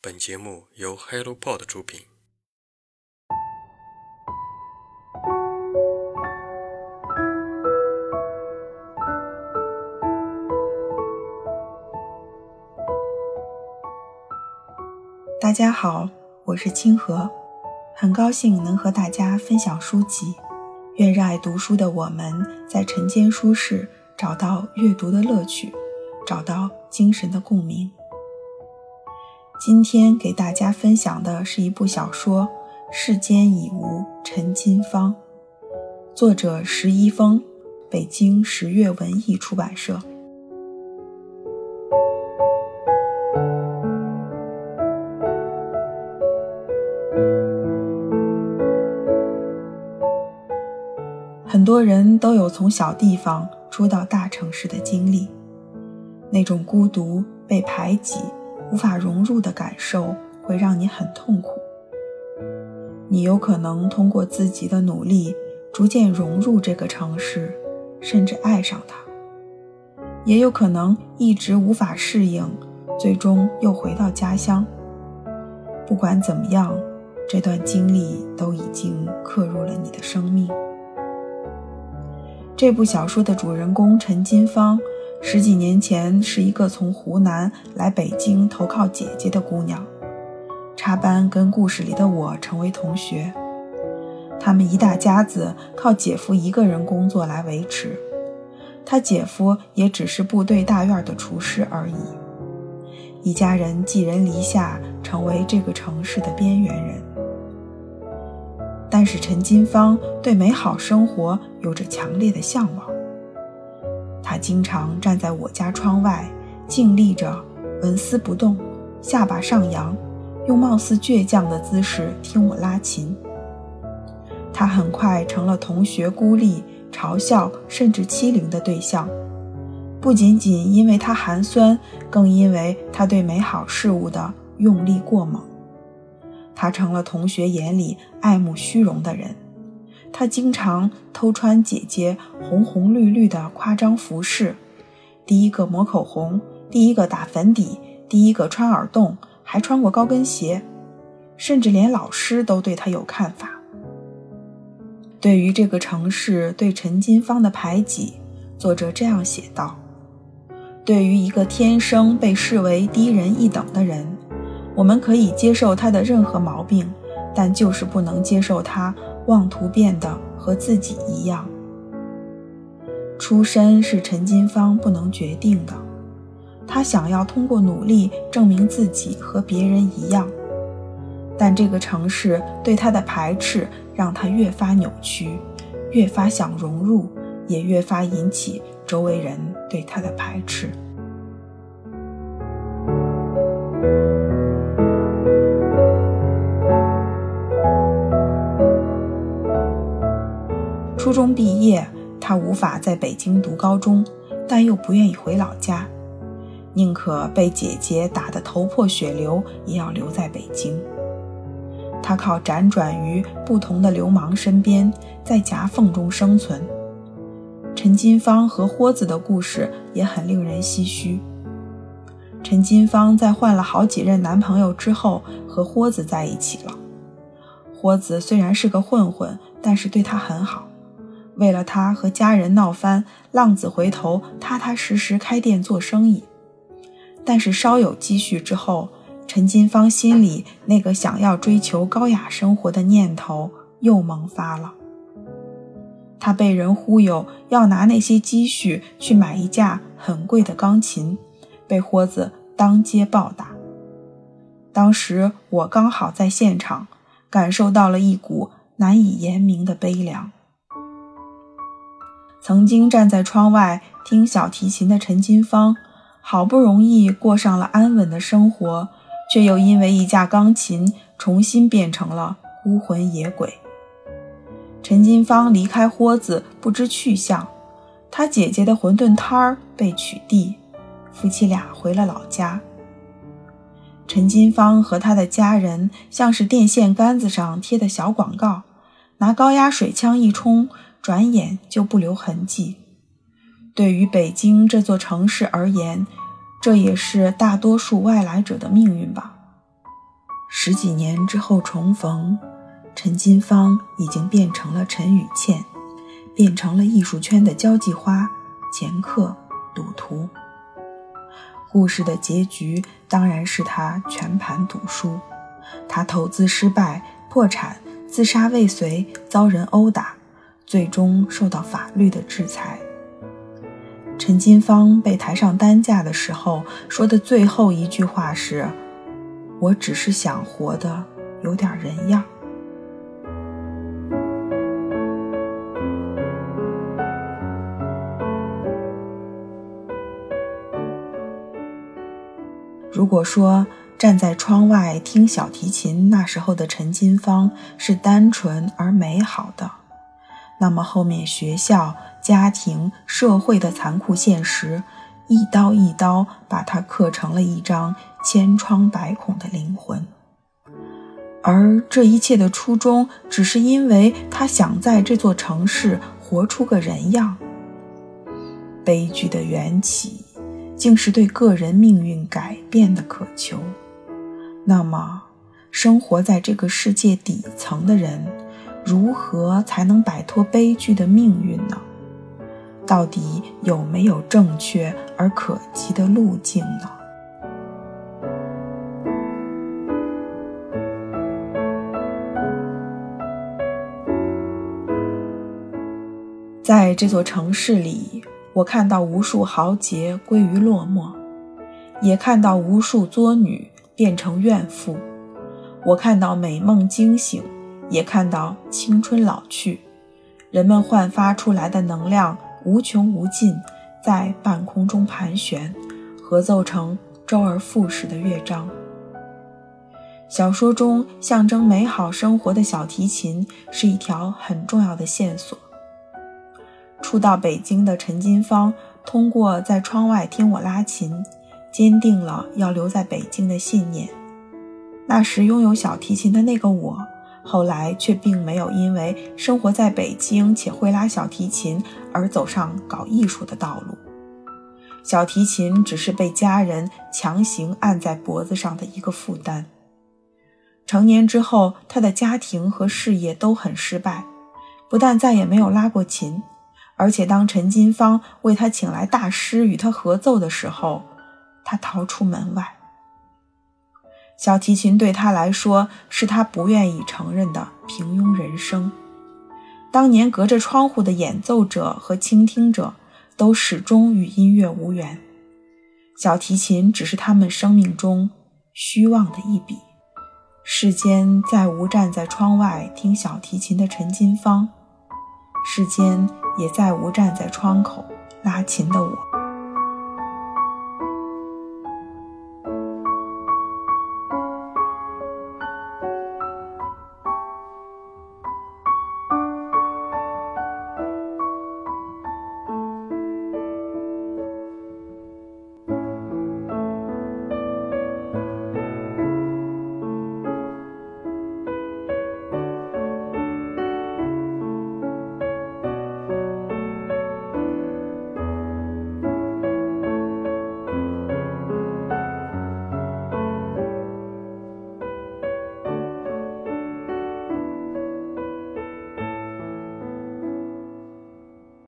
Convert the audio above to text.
本节目由 HelloPod 出品。大家好，我是清河，很高兴能和大家分享书籍。愿热爱读书的我们在晨间书室找到阅读的乐趣，找到精神的共鸣。今天给大家分享的是一部小说《世间已无陈金芳》，作者石一峰，北京十月文艺出版社。很多人都有从小地方出到大城市的经历，那种孤独、被排挤、无法融入的感受会让你很痛苦。你有可能通过自己的努力逐渐融入这个城市，甚至爱上它；也有可能一直无法适应，最终又回到家乡。不管怎么样，这段经历都已经刻入了你的生命。这部小说的主人公陈金芳，十几年前是一个从湖南来北京投靠姐姐的姑娘，插班跟故事里的我成为同学。他们一大家子靠姐夫一个人工作来维持，他姐夫也只是部队大院的厨师而已。一家人寄人篱下，成为这个城市的边缘人。但是陈金芳对美好生活有着强烈的向往。他经常站在我家窗外，静立着，纹丝不动，下巴上扬，用貌似倔强的姿势听我拉琴。他很快成了同学孤立、嘲笑甚至欺凌的对象，不仅仅因为他寒酸，更因为他对美好事物的用力过猛。他成了同学眼里爱慕虚荣的人，他经常偷穿姐姐红红绿绿的夸张服饰，第一个抹口红，第一个打粉底，第一个穿耳洞，还穿过高跟鞋，甚至连老师都对他有看法。对于这个城市对陈金芳的排挤，作者这样写道：“对于一个天生被视为低人一等的人。”我们可以接受他的任何毛病，但就是不能接受他妄图变得和自己一样。出身是陈金芳不能决定的，他想要通过努力证明自己和别人一样，但这个城市对他的排斥让他越发扭曲，越发想融入，也越发引起周围人对他的排斥。初中毕业，他无法在北京读高中，但又不愿意回老家，宁可被姐姐打得头破血流，也要留在北京。他靠辗转于不同的流氓身边，在夹缝中生存。陈金芳和豁子的故事也很令人唏嘘。陈金芳在换了好几任男朋友之后，和豁子在一起了。豁子虽然是个混混，但是对她很好。为了他和家人闹翻，浪子回头，踏踏实实开店做生意。但是稍有积蓄之后，陈金芳心里那个想要追求高雅生活的念头又萌发了。他被人忽悠要拿那些积蓄去买一架很贵的钢琴，被豁子当街暴打。当时我刚好在现场，感受到了一股难以言明的悲凉。曾经站在窗外听小提琴的陈金芳，好不容易过上了安稳的生活，却又因为一架钢琴重新变成了孤魂野鬼。陈金芳离开豁子不知去向，他姐姐的馄饨摊儿被取缔，夫妻俩回了老家。陈金芳和他的家人像是电线杆子上贴的小广告，拿高压水枪一冲。转眼就不留痕迹。对于北京这座城市而言，这也是大多数外来者的命运吧。十几年之后重逢，陈金芳已经变成了陈雨倩，变成了艺术圈的交际花、掮客、赌徒。故事的结局当然是他全盘赌输，他投资失败、破产、自杀未遂、遭人殴打，最终受到法律的制裁。陈金芳被抬上担架的时候说的最后一句话是：“我只是想活得有点人样。”如果说站在窗外听小提琴，那时候的陈金芳是单纯而美好的，那么后面学校、家庭、社会的残酷现实，一刀一刀把她刻成了一张千疮百孔的灵魂。而这一切的初衷，只是因为他想在这座城市活出个人样。悲剧的缘起。竟是对个人命运改变的渴求。那么，生活在这个世界底层的人，如何才能摆脱悲剧的命运呢？到底有没有正确而可及的路径呢？在这座城市里。我看到无数豪杰归于落寞，也看到无数作女变成怨妇。我看到美梦惊醒，也看到青春老去。人们焕发出来的能量无穷无尽，在半空中盘旋，合奏成周而复始的乐章。小说中象征美好生活的小提琴是一条很重要的线索。初到北京的陈金芳，通过在窗外听我拉琴，坚定了要留在北京的信念。那时拥有小提琴的那个我，后来却并没有因为生活在北京且会拉小提琴而走上搞艺术的道路。小提琴只是被家人强行按在脖子上的一个负担。成年之后，他的家庭和事业都很失败，不但再也没有拉过琴。而且，当陈金芳为他请来大师与他合奏的时候，他逃出门外。小提琴对他来说是他不愿意承认的平庸人生。当年隔着窗户的演奏者和倾听者，都始终与音乐无缘。小提琴只是他们生命中虚妄的一笔。世间再无站在窗外听小提琴的陈金芳。世间也再无站在窗口拉琴的我。